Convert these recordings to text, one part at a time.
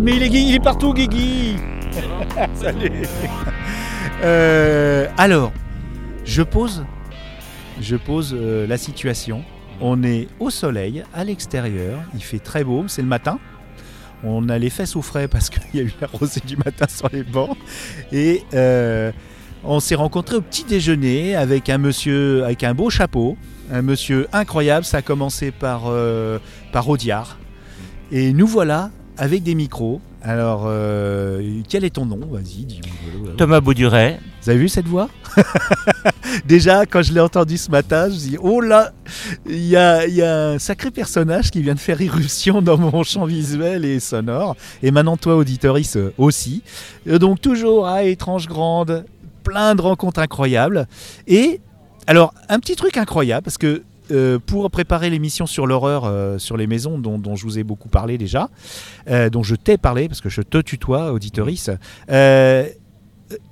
Ah, mais il est, il est partout, Guigui Salut Euh, Alors, je pose, je pose euh, la situation. On est au soleil, à l'extérieur, il fait très beau, c'est le matin. On a les fesses au frais parce qu'il y a eu la rosée du matin sur les bancs. Et euh, on s'est rencontré au petit déjeuner avec un monsieur avec un beau chapeau, un monsieur incroyable. Ça a commencé par, par Audiard. Et nous voilà avec des micros. Alors, euh, quel est ton nom? Vas-y, dis-moi. Thomas Bauduret. Vous avez vu cette voix? Déjà, quand je l'ai entendu ce matin, je me dis oh là, il y a, il y a un sacré personnage qui vient de faire irruption dans mon champ visuel et sonore. Et maintenant, toi, auditoris aussi. Euh, Donc, toujours à Étrange Grande, plein de rencontres incroyables. Et alors, un petit truc incroyable, parce que euh, pour préparer l'émission sur l'horreur euh, sur les maisons, dont, dont je vous ai beaucoup parlé déjà, euh, dont je t'ai parlé, parce que je te tutoie, auditoris,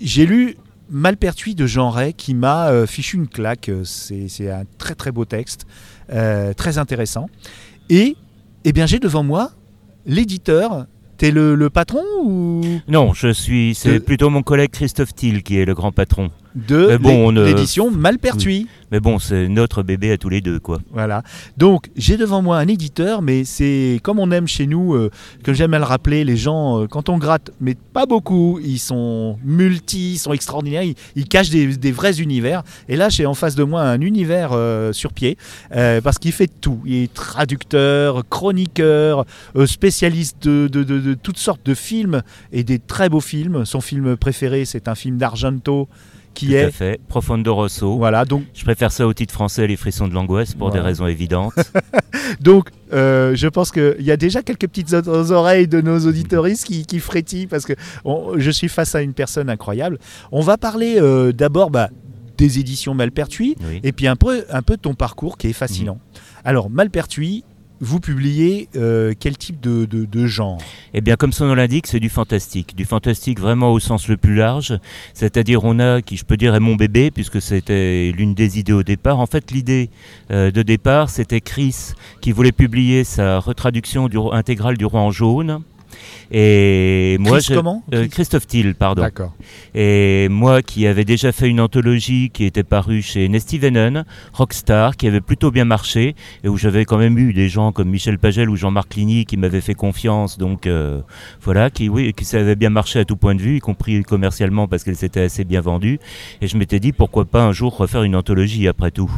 j'ai lu Malpertuis de Jean Ray qui m'a fichu une claque. C'est un très très beau texte, très intéressant. Et eh bien, j'ai devant moi l'éditeur. T'es le, le patron ou? Non, je suis. C'est plutôt mon collègue Christophe Thiel qui est le grand patron. De bon, l'édition Malpertuis Mais bon, c'est notre bébé à tous les deux, quoi. Voilà. Donc, j'ai devant moi un éditeur, mais c'est comme on aime chez nous, euh, que j'aime à le rappeler, les gens, euh, quand on gratte, mais pas beaucoup, ils sont multi, ils sont extraordinaires, ils, ils cachent des, des vrais univers. Et là, j'ai en face de moi un univers euh, sur pied, euh, parce qu'il fait tout. Il est traducteur, chroniqueur, spécialiste de, de- de- de toutes sortes de films, et des très beaux films. Son film préféré, c'est un film d'Argento, qui Tout à est... fait. Profondo Rosso. Voilà, donc Je préfère ça au titre français, Les frissons de l'angoisse, pour des raisons évidentes. Donc, euh, je pense qu'il y a déjà quelques petites oreilles de nos auditoristes qui, qui frétillent parce que on- je suis face à une personne incroyable. On va parler euh, d'abord bah, des éditions Malpertuis Oui. et puis un peu, un peu de ton parcours qui est fascinant. Alors, Malpertuis, vous publiez euh, quel type de, genre? Eh bien, comme son nom l'indique, c'est du fantastique. Du fantastique vraiment au sens le plus large. C'est-à-dire, on a, qui je peux dire est mon bébé, puisque c'était l'une des idées au départ. En fait, l'idée euh, de départ, c'était Chris qui voulait publier sa retraduction intégrale du Roi en jaune. Et moi, Chris je- comment euh, Chris- Christophe Thiel, pardon. D'accord. Et moi qui avais déjà fait une anthologie qui était parue chez Nesty Venon, Rockstar, qui avait plutôt bien marché, et où j'avais quand même eu des gens comme Michel Pagel ou Jean-Marc Ligny qui m'avaient fait confiance, donc euh, voilà, qui, oui, qui ça avait bien marché à tout point de vue, y compris commercialement parce qu'elle s'était assez bien vendue. Et je m'étais dit pourquoi pas un jour refaire une anthologie après tout.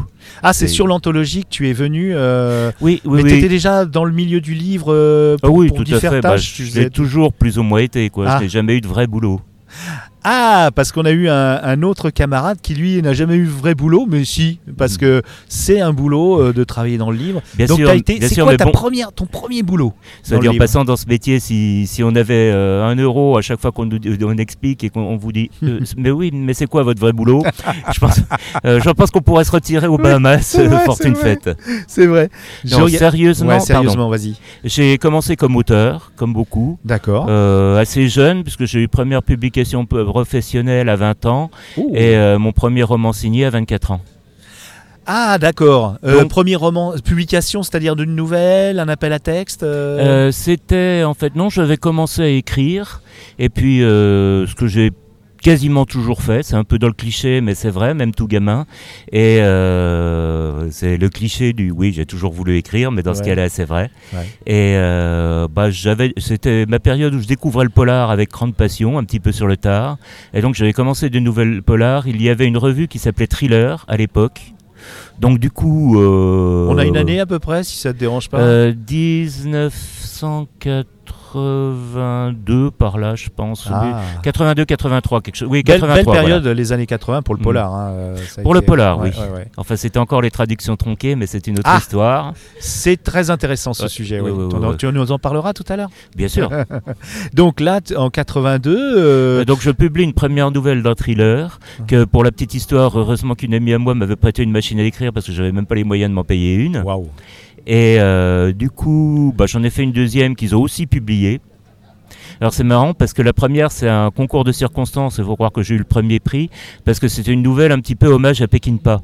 Ah, c'est sur l'anthologie que tu es venu. euh, Oui, oui, mais oui. tu étais déjà dans le milieu du livre euh, Ah pour, oui, pour tout à fait. Bah, tâches, tu je l'ai toujours plus ou moins été, quoi. Ah. Je n'ai jamais eu de vrai boulot. Ah, parce qu'on a eu un, un autre camarade qui lui n'a jamais eu vrai boulot, mais si, parce que c'est un boulot euh, de travailler dans le livre. Bien Donc sûr, été, bien c'est sûr, quoi ta bon, première, ton premier boulot le en passant dans ce métier, si, si on avait euh, un euro à chaque fois qu'on nous on explique et qu'on on vous dit euh, mais oui, mais c'est quoi votre vrai boulot? Je pense, je pense qu'on pourrait se retirer aux Bahamas, vrai, fortune c'est vrai. faite. C'est vrai. Non, sérieusement, Ouais, pardon. sérieusement, vas-y. j'ai commencé comme auteur, comme beaucoup. D'accord. Assez jeune, puisque j'ai eu première publication p- professionnelle à 20 ans et euh, mon premier roman signé à 24 ans. Ah, d'accord. Euh, premier roman, publication, c'est-à-dire d'une nouvelle, un appel à texte. euh, Euh, C'était en fait non, j'avais commencé à écrire et puis ce que j'ai quasiment toujours fait. C'est un peu dans le cliché, mais c'est vrai, même tout gamin. Et euh, c'est le cliché du oui, j'ai toujours voulu écrire, mais dans ce cas-là, c'est vrai. Et euh, bah, j'avais, c'était ma période où je découvrais le polar avec grande passion, un petit peu sur le tard. Et donc, j'avais commencé de nouvelles polars. Il y avait une revue qui s'appelait Thriller à l'époque. Donc du coup... Euh, On a une année à peu près, si ça te dérange pas? 1914. 82 par là, je pense. Ah. 82, 83, quelque chose. Oui, 83. Belle période, les années 80 pour le polar. Mm. Hein, euh, pour le polar, oui. Enfin, c'était encore les traductions tronquées, mais c'est une autre ah, histoire. C'est très intéressant ce sujet. Ton, tu nous en parleras tout à l'heure. Bien sûr. donc là, en 82. Euh, donc je publie une première nouvelle d'un thriller ah. que, pour la petite histoire, heureusement qu'une amie à moi m'avait prêté une machine à écrire parce que j'avais même pas les moyens de m'en payer une. Waouh. Et euh, du coup, bah, j'en ai fait une deuxième qu'ils ont aussi publiée. Alors c'est marrant parce que la première c'est un concours de circonstances, il faut croire que j'ai eu le premier prix, parce que c'était une nouvelle un petit peu hommage à Pekinpa.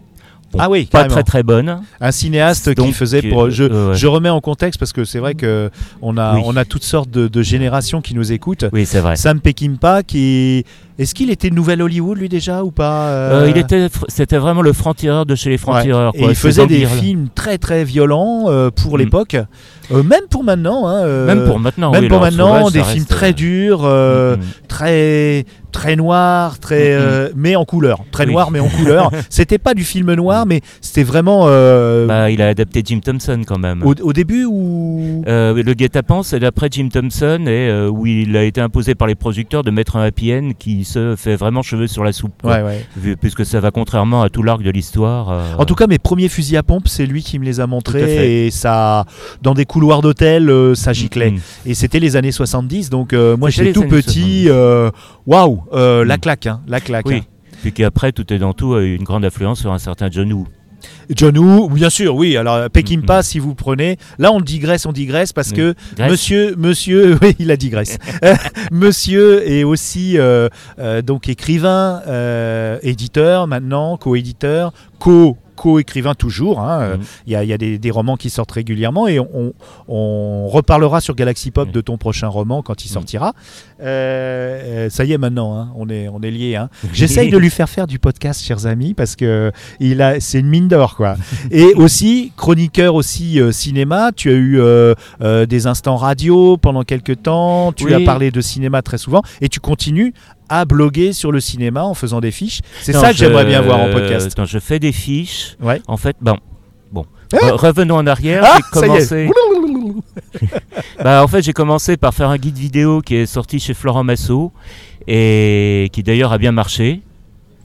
bon, Ah oui, pas carrément. très très bonne. Un cinéaste qui Donc, faisait pour. euh, Je, euh, ouais. je remets en contexte parce que c'est vrai que on a, Oui. on a toutes sortes de, de générations qui nous écoutent. Oui, c'est vrai. Sam Peckinpah, qui est-ce qu'il était Nouvelle Hollywood lui déjà ou pas Euh, il était, c'était vraiment le franc-tireur de chez les francs-tireurs. Et quoi. il faisait des films très très violents euh, pour Mm. l'époque, Euh, même pour maintenant. hein, euh, Même pour maintenant. même oui, pour maintenant, des films reste, très euh, durs, euh, mm, mm. très très noirs, très mm. euh, mais en couleur, très Oui. noir mais en couleur. C'était pas du film noir, mais c'était vraiment euh, Bah, il a adapté Jim Thompson quand même. au, au début ou Euh, le guet-apens, c'est d'après Jim Thompson, et euh, où il a été imposé par les producteurs de mettre un happy end qui se fait vraiment cheveux sur la soupe. ouais ouais. Puisque ça va contrairement à tout l'arc de l'histoire. euh, En tout cas, mes premiers fusils à pompe, c'est lui qui me les a montrés et ça, dans des couloirs d'hôtel, euh, ça giclait. mm, Et c'était les années 70, donc euh, moi j'étais tout petit. 70. euh, Waouh, euh, la Mm. claque, hein, la claque. Oui. Puis qu'après, tout est dans tout, a eu une grande influence sur un certain John Woo. John Woo, bien sûr, oui. Alors Peckinpah, Mm, si vous prenez, là on digresse, on digresse parce Oui. que Grèce Monsieur, Monsieur, oui, il a digresse. Monsieur est aussi euh, euh, donc écrivain, euh, éditeur maintenant, co-éditeur, co co-écrivain toujours. hein, euh, Mhm. Il y a, il y a des, des romans qui sortent régulièrement et on, on reparlera sur Galaxy Pop Mhm. de ton prochain roman quand il Mhm. sortira. Euh, euh, ça y est maintenant, hein, on est on est liés. Hein. J'essaye de lui faire faire du podcast, chers amis, parce que il a, c'est une mine d'or, quoi. Et aussi chroniqueur aussi euh, cinéma. Tu as eu euh, des instants radio pendant quelques temps. Tu Oui. as parlé de cinéma très souvent, et tu continues à bloguer sur le cinéma en faisant des fiches. C'est ça que j'aimerais bien voir en podcast. Quand je fais des fiches, Ouais. en fait, bon. Bon. Ah Re- revenons en arrière. Ah, j'ai ça y commencé. est. Bah, en fait, j'ai commencé par faire un guide vidéo qui est sorti chez Florent Massot et qui d'ailleurs a bien marché.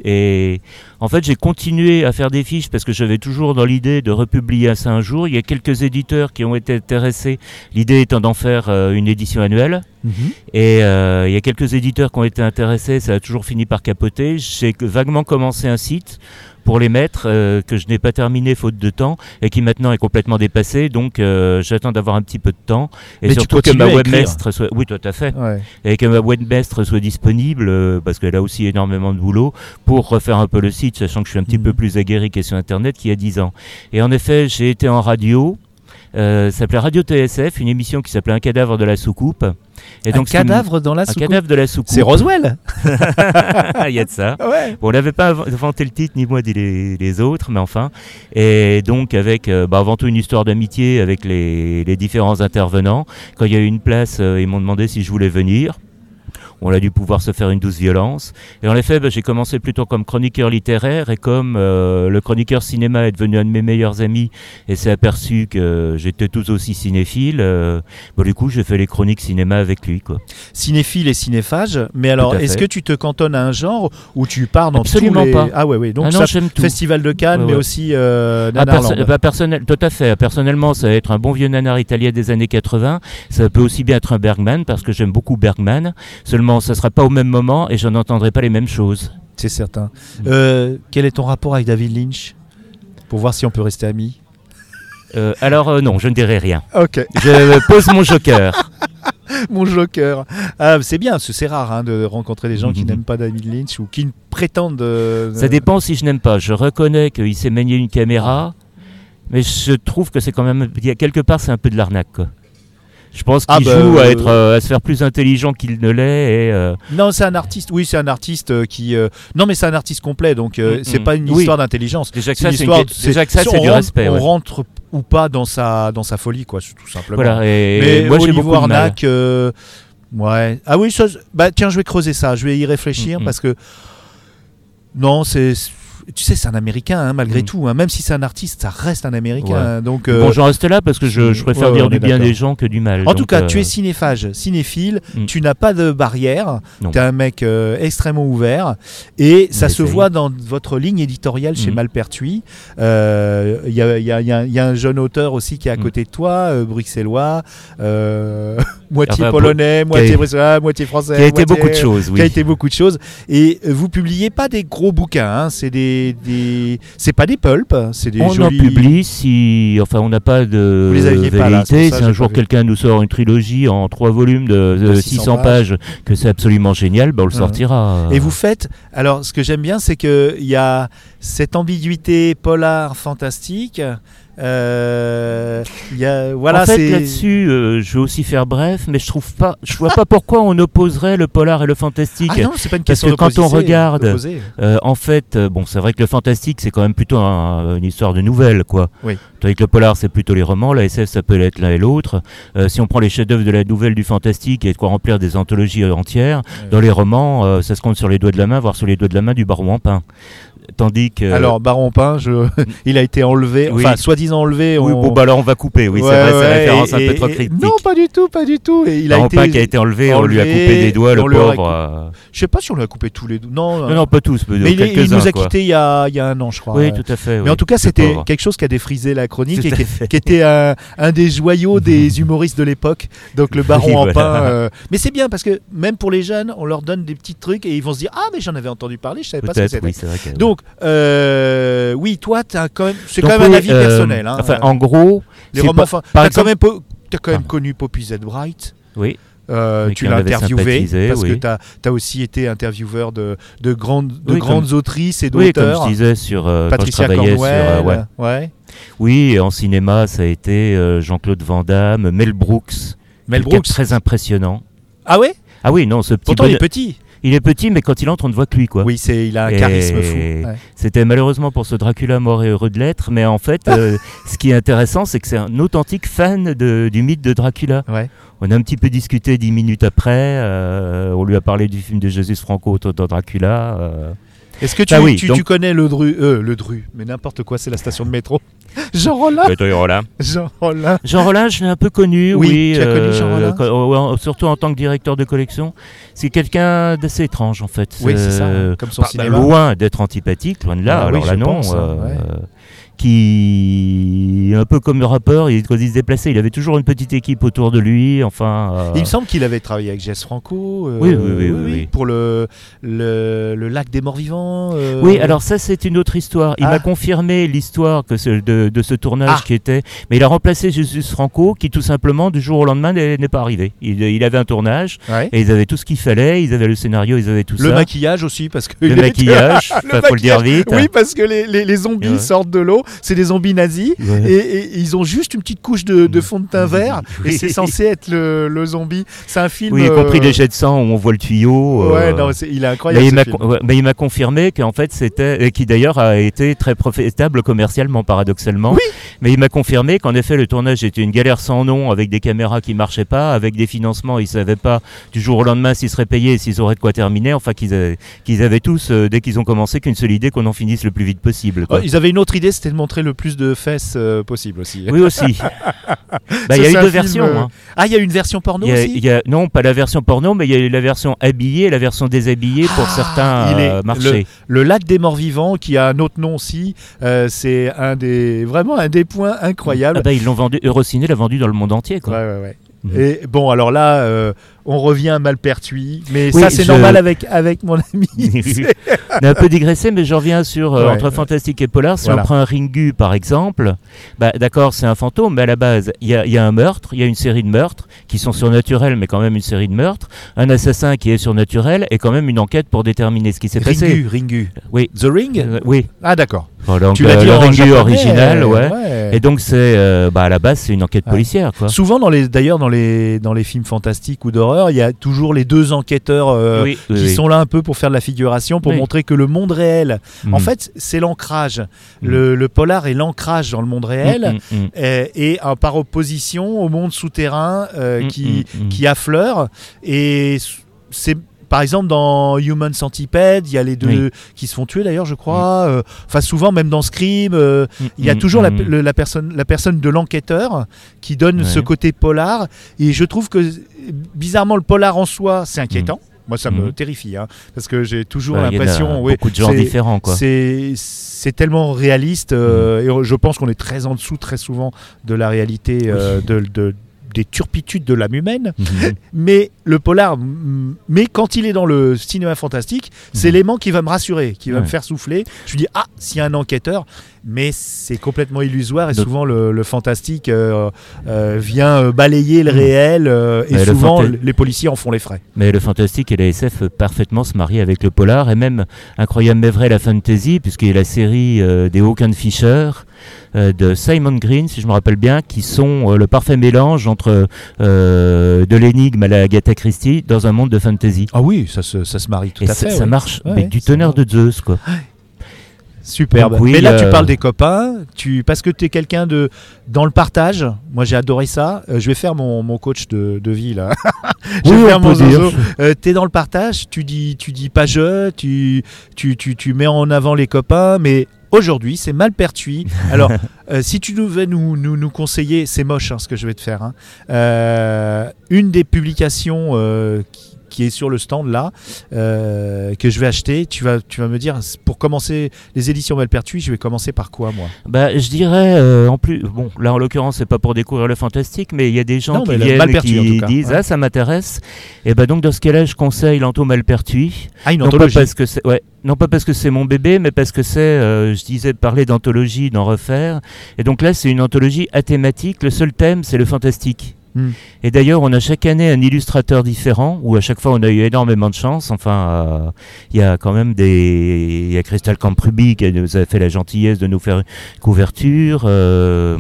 Et en fait, j'ai continué à faire des fiches parce que j'avais toujours dans l'idée de republier ça un jour. Il y a quelques éditeurs qui ont été intéressés, l'idée étant d'en faire euh, une édition annuelle. Mhm. Et euh, il y a quelques éditeurs qui ont été intéressés, ça a toujours fini par capoter. J'ai vaguement commencé un site pour les mettre euh, que je n'ai pas terminé faute de temps et qui maintenant est complètement dépassé. Donc euh, j'attends d'avoir un petit peu de temps et Mais surtout que ma webmaster soit oui tout à fait Ouais. et que ma webmaster soit disponible euh, parce qu'elle a aussi énormément de boulot pour refaire un peu le site, sachant que je suis un petit Mhm. peu plus aguerri qu'est sur internet qu'il y a 10 ans. Et en effet, j'ai été en radio. Euh, ça s'appelait Radio TSF, une émission qui s'appelait Un cadavre de la soucoupe. Et un donc, me- cadavre dans la un soucoupe. cadavre de la soucoupe. C'est Roswell. Il y a de ça. Ouais. Bon, on n'avait pas inv- inventé le titre, ni moi ni les, les autres, mais enfin. Et donc, avec euh, bah, avant tout une histoire d'amitié avec les, les différents intervenants. Quand il y a eu une place, euh, ils m'ont demandé si je voulais venir. On a dû pouvoir se faire une douce violence. Et en effet, bah, j'ai commencé plutôt comme chroniqueur littéraire et comme euh, le chroniqueur cinéma est devenu un de mes meilleurs amis et s'est aperçu que j'étais tout aussi cinéphile, euh, bah, du coup, j'ai fait les chroniques cinéma avec lui. Quoi. Cinéphile et cinéphage. Mais alors, est-ce que tu te cantonnes à un genre ou tu pars dans Absolument tous les... pas. Ah ouais, ouais. Donc ah non, ça. Festival de Cannes, Ouais, mais aussi euh, Ah, perso- bah, personnel, tout à fait. Personnellement, ça va être un bon vieux nanar italien des années 80. Ça peut aussi bien être un Bergman parce que j'aime beaucoup Bergman. Seulement, ça sera pas au même moment et je n'entendrai pas les mêmes choses. C'est certain. Mm. Euh, quel est ton rapport avec David Lynch? Pour voir si on peut rester amis. Euh, alors euh, non, je ne dirai rien. Ok. Je pose mon joker. Mon joker. Ah, c'est bien, c'est rare hein, de rencontrer des gens qui Mhm. n'aiment pas David Lynch ou qui prétendent. euh, Ça dépend si je n'aime pas. Je reconnais qu'il sait manier une caméra, mais je trouve que c'est quand même quelque part c'est un peu de l'arnaque. Je pense Ah qu'il bah, joue à euh, être euh, à se faire plus intelligent qu'il ne l'est et euh, Non, c'est un artiste. Oui, c'est un artiste qui. euh, Non, mais c'est un artiste complet, donc euh, Mm, c'est mm. pas une Oui. histoire d'intelligence. déjà que C'est ça une c'est histoire. une- du rentre- respect. On ouais. rentre ou pas dans sa dans sa folie, quoi, tout simplement. Voilà. Et Mais moi j'ai beaucoup de mal. euh, ouais. Ah oui, ça, bah tiens, je vais creuser ça. Je vais y réfléchir Mm, mm. parce que non, c'est. Tu sais, c'est un Américain, hein, malgré Mm. tout. hein. Même si c'est un artiste, ça reste un Américain. Ouais. hein. Donc, euh, Bon, j'en reste là parce que je, je préfère Ouais, dire du bien des gens que du mal. en tout cas, euh, tu es cinéphage, cinéphile. Mm. Tu n'as pas de barrière. Tu es un mec euh, extrêmement ouvert. Et ça se voit dans votre ligne éditoriale chez Mm. Malpertuis. Euh, Il y, y a- y y un jeune auteur aussi qui est à côté de toi, euh, bruxellois. Moitié Enfin, polonais, moitié bruxellois, moitié français. Qui a été moitié- beaucoup de choses, oui. Qui a été beaucoup de choses. Et euh, vous publiez pas des gros bouquins, hein, c'est des, des... c'est pas des pulps, c'est des on jolis. en publie si, enfin, on n'a pas de vérité. si un jour quelqu'un nous sort une trilogie en trois volumes de, de De 600, 600 pages, que c'est absolument génial, ben, on le Ouais. sortira. Et vous faites. Alors, ce que j'aime bien, c'est qu'il y a cette ambiguïté polar fantastique. Euh, y a, voilà, en fait, là-dessus, euh, je vais aussi faire bref, mais je trouve pas, je vois pas pourquoi on opposerait le polar et le fantastique. Ah non, c'est pas une Parce question que quand on regarde-. Euh, en fait, euh, bon, c'est vrai que le fantastique, c'est quand même plutôt un- une histoire de nouvelle, quoi. Oui. Que le polar, c'est plutôt les romans. La SF, ça peut être l'un et l'autre. Si on prend les chefs-d'œuvre de la nouvelle du fantastique, a de quoi remplir des anthologies entières. Dans les romans, ça se compte sur les doigts de la main, voire sur les doigts de la main du baron Wampin. Tandis que. Alors, Baron Pain, je... il a été enlevé, Oui. enfin, soi-disant enlevé. oui, on- bon, bah alors on va couper. Oui, Ouais, c'est vrai, c'est ouais, référence un et- peu trop critique. Non, pas du tout, pas du tout. Et il a Baron été. Pain qui a été enlevé, on lui a coupé des doigts, le pauvre. euh. Je sais pas si on lui a coupé tous les doigts. Non, Non, non, pas tous, mais, mais il, nous a quittés il y a, il y a un an, je crois. Oui, tout à fait. Mais en tout cas, c'était quelque chose qui a défrisé la chronique et qui, était un, des joyaux des humoristes de l'époque. Donc le baron en pain. euh, Mais c'est bien parce que même pour les jeunes, on leur donne des petits trucs et ils vont se dire Ah, mais j'en avais entendu parler, je savais pas ce que c'était. oui, c'est Donc, euh, oui, toi, as quand même, c'est quand même oui, un avis euh, personnel. hein. Enfin, en gros, les romans, par exemple- quand même, quand Ah. connu Poppy Z. Bright. oui, Euh, tu l'as interviewé parce que tu as, aussi été intervieweur de, de grandes, de Oui, grandes comme- autrices et oui, comme d'auteurs. je disais sur euh, quand je Patricia travaillais Cornwell. sur euh, ouais. ouais. Oui, en cinéma, ça a été euh, Jean-Claude Van Damme, Mel Brooks, Mel Brooks. très impressionnant. Ah ouais? Ah oui, non, ce petit Pourtant, il est petit. Il est petit, mais quand il entre, on ne voit que lui, quoi. Oui, c'est, il a un Et- charisme fou. Ouais. C'était malheureusement pour ce Dracula mort et heureux de l'être, mais en fait, euh, ce qui est intéressant, c'est que c'est un authentique fan de- du mythe de Dracula. Ouais. On a un petit peu discuté dix minutes après. euh, on lui a parlé du film de Jesus Franco dans Dracula. euh. Est-ce que tu, Ah oui, tu, donc- tu connais le Dru euh, Le Dru, mais n'importe quoi, c'est la station de métro. Jean Rollin Jean Rollin. Jean Rollin, je l'ai un peu connu, Oui, oui. tu as connu Jean Rollin ouais, surtout en tant que directeur de collection. C'est quelqu'un d'assez étrange, en fait. Oui, c'est ça, Euh, comme son bah, cinéma. loin d'être antipathique, loin de là. Ah oui, alors là, je non. pense, hein, euh, ouais. Qui, un peu comme le rappeur, il, quand il se déplaçait, il avait toujours une petite équipe autour de lui. Enfin. euh, Il me semble qu'il avait travaillé avec Jess Franco. euh, Oui, oui, oui, oui, oui. Pour le, le, le lac des morts vivants. euh, Oui, alors ça c'est une autre histoire. Il Ah. m'a confirmé l'histoire que ce- de, de ce tournage Ah. qui était, mais il a remplacé Jesus Franco, qui tout simplement du jour au lendemain n'est pas arrivé. Il, il avait un tournage Ouais. et ils avaient tout ce qu'il fallait, ils avaient le scénario, ils avaient tout Le ça. maquillage aussi, parce que. le il maquillage, Le enfin, faut le dire vite. Oui, parce que les, les, les zombies Ouais. sortent de l'eau, c'est des zombies nazis. Ouais. Et, et ils ont juste une petite couche de, de fond de teint vert et c'est censé être le, le zombie. C'est un film. Oui, y compris euh, des jets de sang où on voit le tuyau. euh, Ouais, non, il est incroyable. mais, il m'a film. con- ouais, mais il m'a confirmé qu'en fait c'était, et qui d'ailleurs a été très profitable commercialement, paradoxalement. Oui. Mais il m'a confirmé qu'en effet le tournage était une galère sans nom, avec des caméras qui marchaient pas, avec des financements, ils savaient pas du jour au lendemain s'ils seraient payés et s'ils auraient de quoi terminer. Enfin qu'ils avaient, tous, euh, dès qu'ils ont commencé, qu'une seule idée qu'on en finisse le plus vite possible. quoi. Ils avaient une autre idée, c'était de montrer le plus de fesses euh, possible aussi. Oui aussi. Bah, il y a eu deux film, versions. euh, hein. Ah, il y a une version porno Il y a- aussi il y a- non, pas la version porno, mais il y a eu la version habillée et la version déshabillée pour Ah, certains euh, marchés. Le lac des morts vivants, qui a un autre nom aussi, c'est un des vraiment un des points incroyables. Ah bah, ils l'ont vendu, Eurociné l'a vendu dans le monde entier. Quoi. Ouais, ouais, ouais. Mhm. Et bon, alors là, euh, on revient mal pertuis, mais Oui, ça c'est je- normal avec avec mon ami. On a un peu digressé, mais je reviens sur euh, Ouais. entre fantastique et polar. Si Voilà. on prend un Ringu par exemple, bah, d'accord, c'est un fantôme, mais à la base, il y y a un meurtre, il y a une série de meurtres qui sont surnaturels, mais quand même une série de meurtres. Un assassin qui est surnaturel et quand même une enquête pour déterminer ce qui s'est passé. Ringu, Ringu. Oui. The Ring Euh, oui. Ah d'accord. Donc, tu l'as euh, dit en Ringu original, ouais. ouais. Et donc c'est, bah, à la base, c'est une enquête Ouais. policière, quoi. Souvent, dans les, d'ailleurs, dans les, dans les films fantastiques ou d'horreur, il y a toujours les deux enquêteurs euh, oui, qui oui. sont là un peu pour faire de la figuration, pour Oui. montrer que le monde réel, en Mm. fait, c'est l'ancrage. Mm. Le, le polar est l'ancrage dans le monde réel, Mm, mm, mm. et, et, par opposition au monde souterrain euh, qui, qui affleure. Et c'est par exemple dans Human Centipede, il y a les deux qui se font tuer d'ailleurs, je crois. Euh, Enfin, souvent même dans Scream, euh, Mm, il y a mm, toujours la, mm. le- la personne, la personne de l'enquêteur qui donne ce côté polar. Et je trouve que bizarrement le polar en soi, c'est inquiétant. Moi, ça me terrifie, hein, parce que j'ai toujours a l'impression, oui, beaucoup de genres différents, quoi. c'est tellement réaliste euh, et je pense qu'on est très en dessous très souvent de la réalité euh, de, de- des turpitudes de l'âme humaine. Mhm. Mais le polar, mais quand il est dans le cinéma fantastique, c'est Mhm. l'élément qui va me rassurer, qui va Ouais. me faire souffler. Je me dis, ah, s'il y a un enquêteur, mais c'est complètement illusoire et souvent le, le fantastique euh, euh, vient euh, balayer le Mhm. réel euh, et souvent les policiers en font les frais. Mais le fantastique et la SF peuvent parfaitement se marier avec le polar et même incroyable mais vrai la fantasy puisqu'il y a la série des Hawken Fisher de Simon Green si je me rappelle bien qui sont le parfait mélange entre de l'énigme à la Agatha Christie dans un monde de fantasy. Ah oui, ça se, ça se marie tout et à fait. ça ouais. marche Ouais, du tonnerre bon. de Zeus quoi. Superbe. Donc oui, Mais là, tu euh, parles des copains, tu parce que tu es quelqu'un de dans le partage. Moi, j'ai adoré ça. Euh, je vais faire mon, mon coach de, de vie là. je vais Oui, faire on mon zozo. Euh, t'es dans le partage, tu dis, tu dis pas je, tu, tu, tu, tu mets en avant les copains, mais aujourd'hui c'est mal perçu. Alors, euh, si tu devais nous, nous, nous conseiller, c'est moche hein, ce que je vais te faire. hein. Euh, une des publications euh, qui, qui est sur le stand là, euh, que je vais acheter, tu vas, tu vas me dire, pour commencer les éditions Malpertuis, je vais commencer par quoi moi? Bah, je dirais, euh, en plus, bon, là en l'occurrence, c'est pas pour découvrir le fantastique, mais il y a des gens Non, qui viennent qui cas, disent ouais. Ah, ça m'intéresse. Et bah, donc, dans ce cas-là, je conseille l'Anto Malpertuis. Ah, une Non pas, anthologie. parce que c'est, ouais, non pas parce que c'est mon bébé, mais parce que c'est, euh, je disais, parler d'anthologie, d'en refaire. Et donc là, c'est une anthologie athématique. Le seul thème, c'est le fantastique. Et d'ailleurs, on a chaque année un illustrateur différent, où à chaque fois on a eu énormément de chance. Enfin, euh, il y a quand même des. Il y a Crystal Campruby qui nous a fait la gentillesse de nous faire une couverture. euh,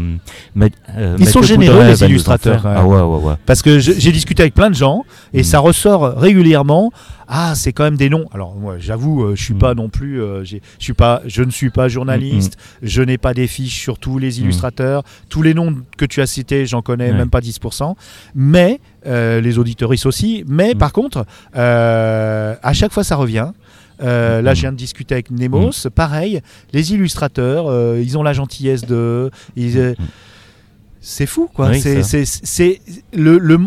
Ma- euh, Ils sont généreux, les illustrateurs. Ah ouais, ouais, ouais. Parce que j'ai discuté avec plein de gens et Mm. ça ressort régulièrement. Ah, c'est quand même des noms. Alors moi, j'avoue, euh, je suis Mm. pas non plus. euh, je suis pas. Je ne suis pas journaliste. Je n'ai pas des fiches sur tous les Mm. illustrateurs. Tous les noms que tu as cités, j'en connais même pas 10%. Mais euh, les auditoristes aussi. Mais Mm. par contre, à chaque fois, ça revient. Euh, là, Mm. je viens de discuter avec Nemos. Pareil, les illustrateurs, euh, ils ont la gentillesse de. euh, Mm. c'est fou, quoi. Oui, c'est, ça. c'est, c'est le, le,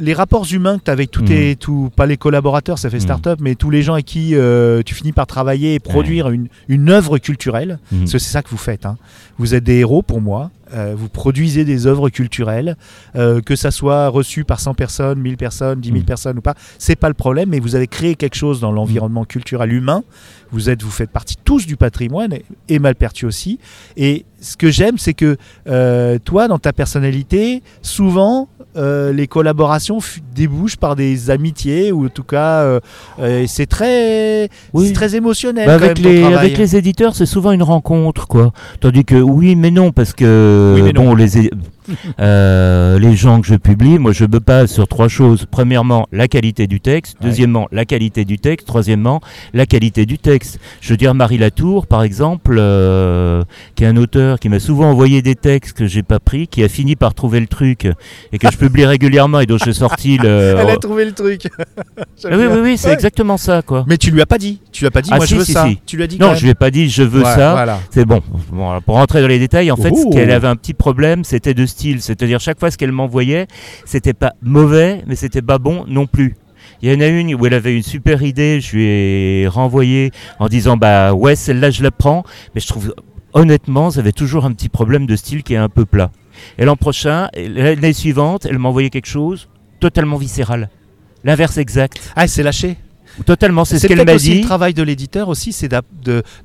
les rapports humains que tu as avec tous tes, tout, pas les collaborateurs, ça fait Mm. start-up, mais tous les gens avec qui euh, tu finis par travailler et produire une, une œuvre culturelle. Mhm. Parce que c'est ça que vous faites. hein. Vous êtes des héros pour moi. Euh, vous produisez des œuvres culturelles, euh, que ça soit reçu par 100 personnes, 1000 personnes, 10 000 Mm. personnes ou pas. C'est pas le problème, mais vous avez créé quelque chose dans l'environnement culturel humain. Vous êtes, vous faites partie tous du patrimoine et, et Malpertu aussi. Et ce que j'aime, c'est que toi, dans ta personnalité, souvent les collaborations débouchent par des amitiés ou en tout cas, euh, euh, c'est très, Oui. c'est très émotionnel. Bah, quand avec, même, les, travail. avec les éditeurs, c'est souvent une rencontre, quoi. Tandis que oui, mais non, parce que Oui, mais non. bon, les, euh, les gens que je publie, moi, je me base sur trois choses. Premièrement, la qualité du texte. Deuxièmement, la qualité du texte. Troisièmement, la qualité du texte. Je veux dire, Marie Latour, par exemple, euh, qui est un auteur qui m'a souvent envoyé des textes que j'ai pas pris, qui a fini par trouver le truc et que je publie régulièrement et dont j'ai sorti le. Elle a trouvé le truc. Ah oui, oui, oui, c'est Ouais. exactement ça, quoi. Mais tu lui as pas dit. Tu lui as pas dit. Ah, moi, si, je veux si, ça. si. Tu lui as dit. Non, je lui ai pas dit je veux Ouais, ça. Voilà. C'est bon. Pour rentrer dans les détails, en fait, Oh. ce qu'elle avait un petit problème, c'était de style. C'est-à-dire, chaque fois ce qu'elle m'envoyait, c'était pas mauvais, mais c'était pas bon non plus. Il y en a une où elle avait une super idée, je lui ai renvoyé en disant bah ouais, celle-là je la prends, mais je trouve honnêtement, ça avait toujours un petit problème de style qui est un peu plat. Et l'an prochain, l'année suivante, elle m'a envoyé quelque chose totalement viscéral. L'inverse exact. Ah, c'est lâché. Totalement, c'est ce qu'elle m'a dit. le travail de l'éditeur aussi, c'est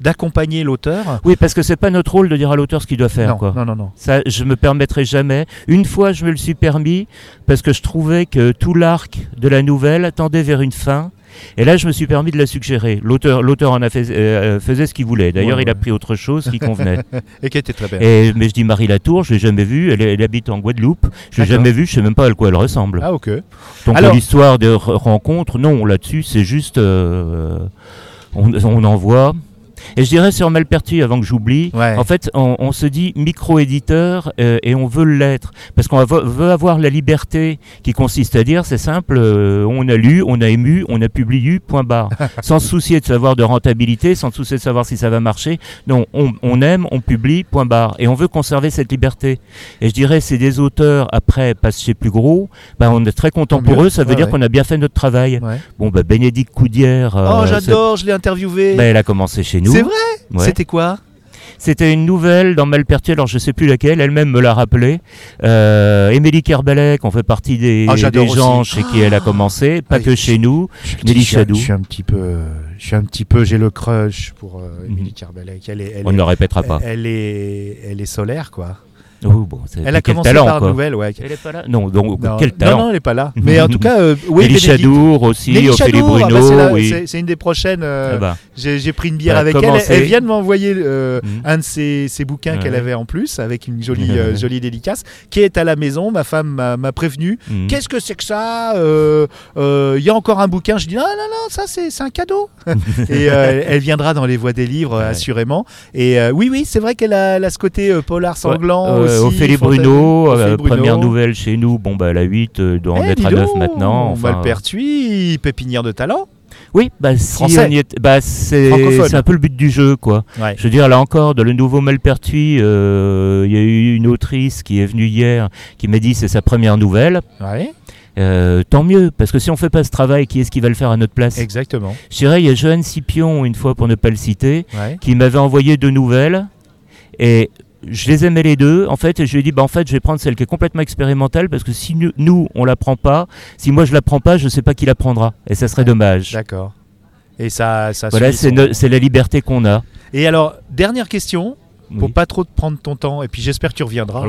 d'accompagner l'auteur. Oui, parce que c'est pas notre rôle de dire à l'auteur ce qu'il doit faire. Non, quoi. non, non, non. Ça, je me permettrai jamais. Une fois, je me le suis permis parce que je trouvais que tout l'arc de la nouvelle tendait vers une fin. Et là, je me suis permis de la suggérer. L'auteur, l'auteur en a fait, euh, faisait ce qu'il voulait. D'ailleurs, Ouais, il a pris autre chose qui convenait. Et qui était très belle. Et, mais je dis Marie Latour, je l'ai jamais vue. Elle, elle habite en Guadeloupe. Je l'ai jamais vue. Je sais même pas à quoi elle ressemble. Ah, ok. Donc Alors- l'histoire de re- rencontre, non, là-dessus, c'est juste, euh, on, on envoie. Et je dirais sur Malpertu, avant que j'oublie, Ouais. en fait, on, on se dit micro-éditeur euh, et on veut l'être. Parce qu'on veut avoir la liberté qui consiste à dire, c'est simple, euh, on a lu, on a ému, on a publié, point barre. sans se soucier de savoir de rentabilité, sans se soucier de savoir si ça va marcher. Non, on, on aime, on publie, point barre. Et on veut conserver cette liberté. Et je dirais, c'est des auteurs, après, passent chez plus gros, bah, on est très content pour eux, ça veut Ouais, dire ouais. qu'on a bien fait notre travail. Bon, bah, Bénédicte Coudière, oh, euh, j'adore, je l'ai interviewé. bah, elle a commencé chez nous. C'est vrai Ouais. C'était quoi C'était une nouvelle dans Malpertuis, alors je sais plus laquelle, elle-même me l'a rappelé. Euh, Émilie Kerbalek, on fait partie des, Ah, des gens aussi. chez qui elle a commencé, pas Ah, que je- chez nous. Nelly Chadou. je suis un petit peu, je suis un petit peu, j'ai le crush pour euh, Émilie Mhm. Kerbalek. Elle est, elle On est- ne le répétera pas. Elle est, elle est solaire quoi. Oh, bon, Elle a quel commencé talent, par quoi. nouvelle, ouais. Elle est pas là Non, donc Non, quel non, talent. non, elle est pas là. Mais en tout cas, euh, oui, Nelly Bénédicte. Chadour aussi, Nelly Ophélie Chadour, ah bah, c'est oui. une des prochaines. euh, Ah bah, J'ai pris une bière Bah, avec elle. Elle vient de m'envoyer euh, Mhm. un de ses, ses bouquins qu'elle avait en plus, avec une jolie, euh, jolie dédicace, qui est à la maison. Ma femme m'a m'a prévenu. mhm. Qu'est-ce que c'est que ça Euh, euh, Il y a encore un bouquin? Je dis non, non, non, ça c'est c'est un cadeau. et euh, elle viendra dans les voies des livres, assurément. Et oui, oui, c'est vrai qu'elle a, ce côté polar sanglant Euh. Ophélie Fontaine- Bruno, Ophélie euh, Bruno. première nouvelle chez nous, bon bah elle a 8, euh, doit en Eh, être à 9 donc, maintenant. Enfin, Malpertuis, pépinière de talent. Oui, bah si on y est- bah, c'est un peu le but du jeu quoi. Ouais. Je veux dire là encore dans le nouveau Malpertuis, euh, il y a eu une autrice qui est venue hier qui m'a dit c'est sa première nouvelle. Ouais, Euh, tant mieux parce que si on fait pas ce travail, qui est-ce qui va le faire à notre place? Exactement. Je dirais il y a Johan Scipion une fois pour ne pas le citer Ouais. qui m'avait envoyé deux nouvelles et je les aimais les deux en fait et je lui ai dit bah en fait je vais prendre celle qui est complètement expérimentale parce que si nous, on la prend pas si moi je la prends pas je sais pas qui la prendra et ça serait dommage D'accord. Et ça, ça voilà c'est son- la liberté qu'on a Et alors, dernière question, pour Oui. pas trop te prendre ton temps, et puis j'espère que tu reviendras.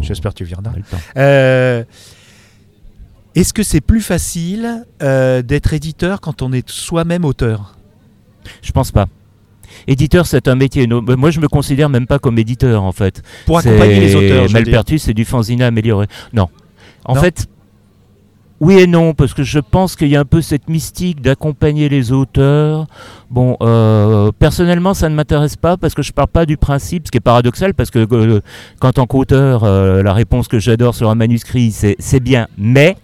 J'espère que tu temps. Euh, Est-ce que c'est plus facile euh, d'être éditeur quand on est soi-même auteur? Je pense pas Éditeur, c'est un métier. No- Moi, je me considère même pas comme éditeur, en fait. Pour accompagner les auteurs. Malpertuis, c'est du fanzine amélioré. Non. En Non fait, oui et non, parce que je pense qu'il y a un peu cette mystique d'accompagner les auteurs. Bon, euh, personnellement, ça ne m'intéresse pas parce que je parle pas du principe, ce qui est paradoxal, parce que euh, quand tant qu'auteur, euh, la réponse que j'adore sur un manuscrit, c'est bien, mais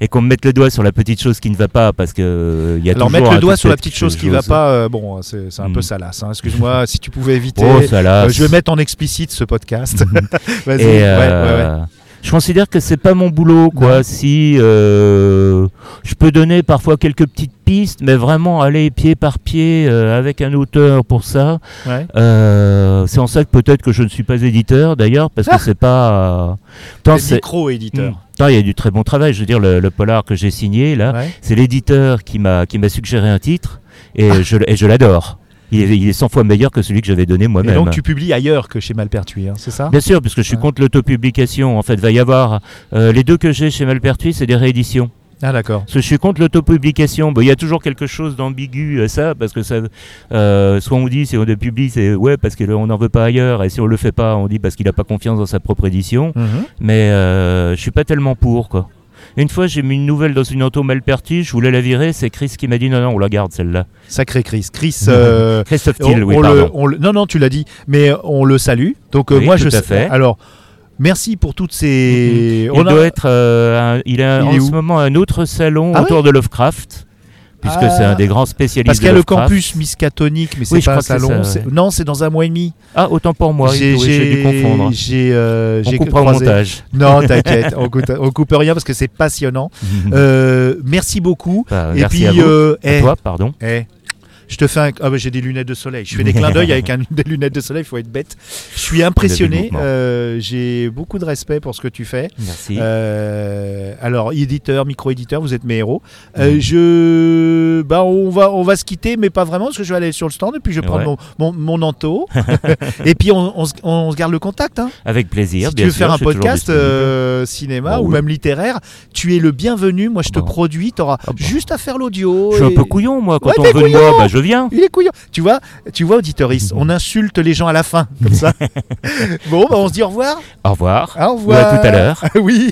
et qu'on me mette le doigt sur la petite chose qui ne va pas, parce que il y a Alors toujours mettre le doigt sur la petite chose qui va chose. pas, euh, bon, c'est un peu Mm. salace. hein. Excuse-moi, si tu pouvais éviter. Oh. Euh, je vais mettre en explicite ce podcast. Vas-y. Et ouais, euh, ouais, ouais. Je considère que c'est pas mon boulot, quoi. Non. Si euh, je peux donner parfois quelques petites pistes, mais vraiment aller pied par pied avec un auteur pour ça, c'est en ça que peut-être que je ne suis pas éditeur d'ailleurs, parce Ah. que c'est pas. tant c'est- micro-éditeur. Hmm. Il y a du très bon travail. Je veux dire, le, le polar que j'ai signé là, Ouais. c'est l'éditeur qui m'a qui m'a suggéré un titre et je et je l'adore. Il est, il est 100 fois meilleur que celui que j'avais donné Et moi-même. donc tu publies ailleurs que chez Malpertuis, hein, c'est ça? Bien sûr, puisque je suis Ouais. contre l'autopublication. En fait, va y avoir euh, les deux que j'ai chez Malpertuis, c'est des rééditions. Ah d'accord. Parce que je suis contre l'autopublication. Bon, il y a toujours quelque chose d'ambigu à ça, parce que ça, euh, soit on dit si on le publie, c'est ouais parce qu'on n'en veut pas ailleurs, et si on le fait pas, on dit parce qu'il n'a pas confiance dans sa propre édition. Mhm. Mais euh, je suis pas tellement pour quoi. Une fois, j'ai mis une nouvelle dans une auto Malpertuis, je voulais la virer, c'est Chris qui m'a dit non non, on la garde celle-là. Sacré Chris. Chris. euh, Christophe Thiel, oui on pardon. le, on le- non, non, tu l'as dit, mais on le salue. Donc euh, Oui, moi, tout je à fait. Alors, merci pour toutes ces. Il on a- doit être, euh, un- il a Il en ce moment un autre salon Ah autour de Lovecraft, puisque Ah. c'est un des grands spécialistes. Parce qu'il y a le campus Miskatonic, mais c'est Oui, pas un salon. ça, c'est- ouais. Non, c'est dans un mois et demi. Ah, autant pour moi, J'ai- dû confondre. J'ai euh, On au montage. Non, t'inquiète, on, coupe, on coupe rien parce que c'est passionnant. Euh, merci beaucoup. Bah, et merci puis, à vous. euh, À eh, toi, pardon. eh, je te fais un... Ah bah, j'ai des lunettes de soleil. Je fais des clins d'œil avec un- des lunettes de soleil, il faut être bête. Je suis impressionné. euh, j'ai beaucoup de respect pour ce que tu fais. Merci. Euh, alors, éditeur, micro-éditeur, vous êtes mes héros. Euh, Mhm. je, bah, on va, on va se quitter, mais pas vraiment, parce que je vais aller sur le stand et puis je vais prendre Ouais. mon, mon, mon anto. et puis on, on se- on se garde le contact. Hein. Avec plaisir. si tu veux sûr, faire un podcast euh, cinéma Bah ou oui. même littéraire, tu es le bienvenu. Moi, je te Bon. produis. Tu auras Ah bon. juste à faire l'audio. Je suis un peu couillon, moi. Quand Ouais, on veut de moi, bah, je viens. Il est couillon. Tu vois, tu vois, on insulte les gens à la fin, comme ça. bon, bah, on se dit au revoir. Au revoir. Au Ou revoir. à tout à l'heure. oui.